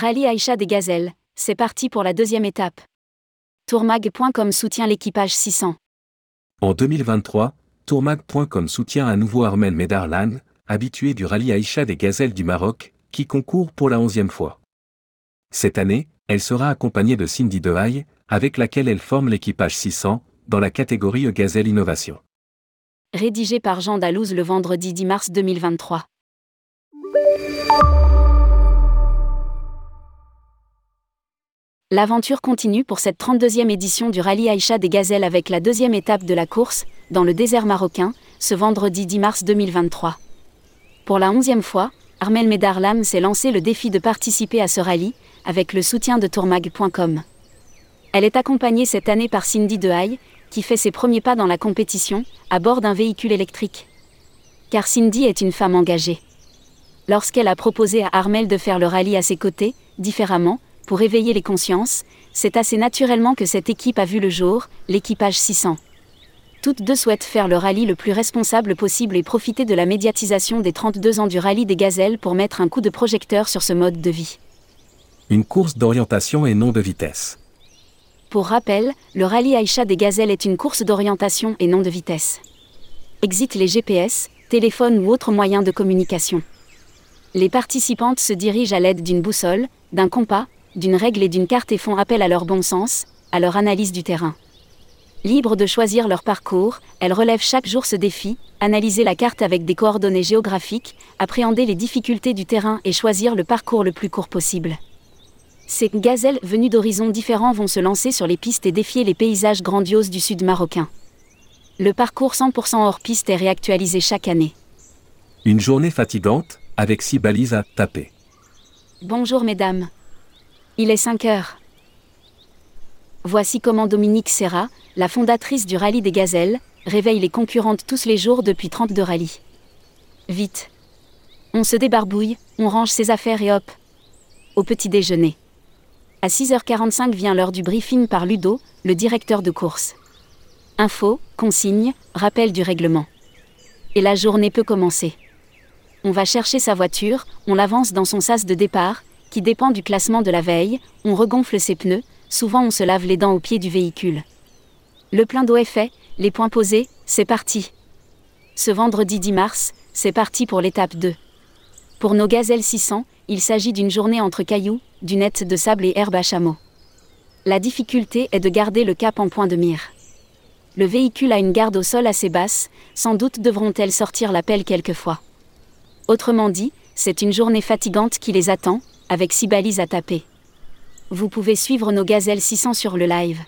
Rallye Aïcha des Gazelles, c'est parti pour la deuxième étape. Tourmag.com soutient l'équipage 600. En 2023, Tourmag.com soutient à nouveau Armel Medarlan, habitué du rallye Aïcha des Gazelles du Maroc, qui concourt pour la onzième fois. Cette année, elle sera accompagnée de Cindy Dehaye, avec laquelle elle forme l'équipage 600, dans la catégorie Gazelle Innovation. Rédigé par Jean Dalouse le vendredi 10 mars 2023. L'aventure continue pour cette 32e édition du rallye Aïcha des Gazelles avec la deuxième étape de la course, dans le désert marocain, ce vendredi 10 mars 2023. Pour la onzième fois, Armel Medarlam s'est lancé le défi de participer à ce rallye, avec le soutien de tourmag.com. Elle est accompagnée cette année par Cindy Dehaye, qui fait ses premiers pas dans la compétition, à bord d'un véhicule électrique. Car Cindy est une femme engagée. Lorsqu'elle a proposé à Armel de faire le rallye à ses côtés, différemment, pour éveiller les consciences, c'est assez naturellement que cette équipe a vu le jour, l'équipage 600. Toutes deux souhaitent faire le rallye le plus responsable possible et profiter de la médiatisation des 32 ans du rallye des gazelles pour mettre un coup de projecteur sur ce mode de vie. Une course d'orientation et non de vitesse. Pour rappel, le rallye Aïcha des gazelles est une course d'orientation et non de vitesse. Exit les GPS, téléphones ou autres moyens de communication. Les participantes se dirigent à l'aide d'une boussole, d'un compas, d'une règle et d'une carte et font appel à leur bon sens, à leur analyse du terrain. Libres de choisir leur parcours, elles relèvent chaque jour ce défi, analyser la carte avec des coordonnées géographiques, appréhender les difficultés du terrain et choisir le parcours le plus court possible. Ces gazelles venues d'horizons différents vont se lancer sur les pistes et défier les paysages grandioses du sud marocain. Le parcours 100% hors piste est réactualisé chaque année. Une journée fatigante, avec six balises à taper. Bonjour mesdames. Il est 5 heures. Voici comment Dominique Serra, la fondatrice du Rallye des Gazelles, réveille les concurrentes tous les jours depuis 32 rallyes. Vite. On se débarbouille, on range ses affaires et hop. Au petit déjeuner. À 6h45 vient l'heure du briefing par Ludo, le directeur de course. Info, consigne, rappel du règlement. Et la journée peut commencer. On va chercher sa voiture, on l'avance dans son sas de départ, qui dépend du classement de la veille, on regonfle ses pneus, souvent on se lave les dents au pied du véhicule. Le plein d'eau est fait, les points posés, c'est parti. Ce vendredi 10 mars, c'est parti pour l'étape 2. Pour nos gazelles 600, il s'agit d'une journée entre cailloux, dunettes de sable et herbe à chameau. La difficulté est de garder le cap en point de mire. Le véhicule a une garde au sol assez basse, sans doute devront-elles sortir la pelle quelquefois. Autrement dit, c'est une journée fatigante qui les attend, avec six balises à taper. Vous pouvez suivre nos gazelles 600 sur le live.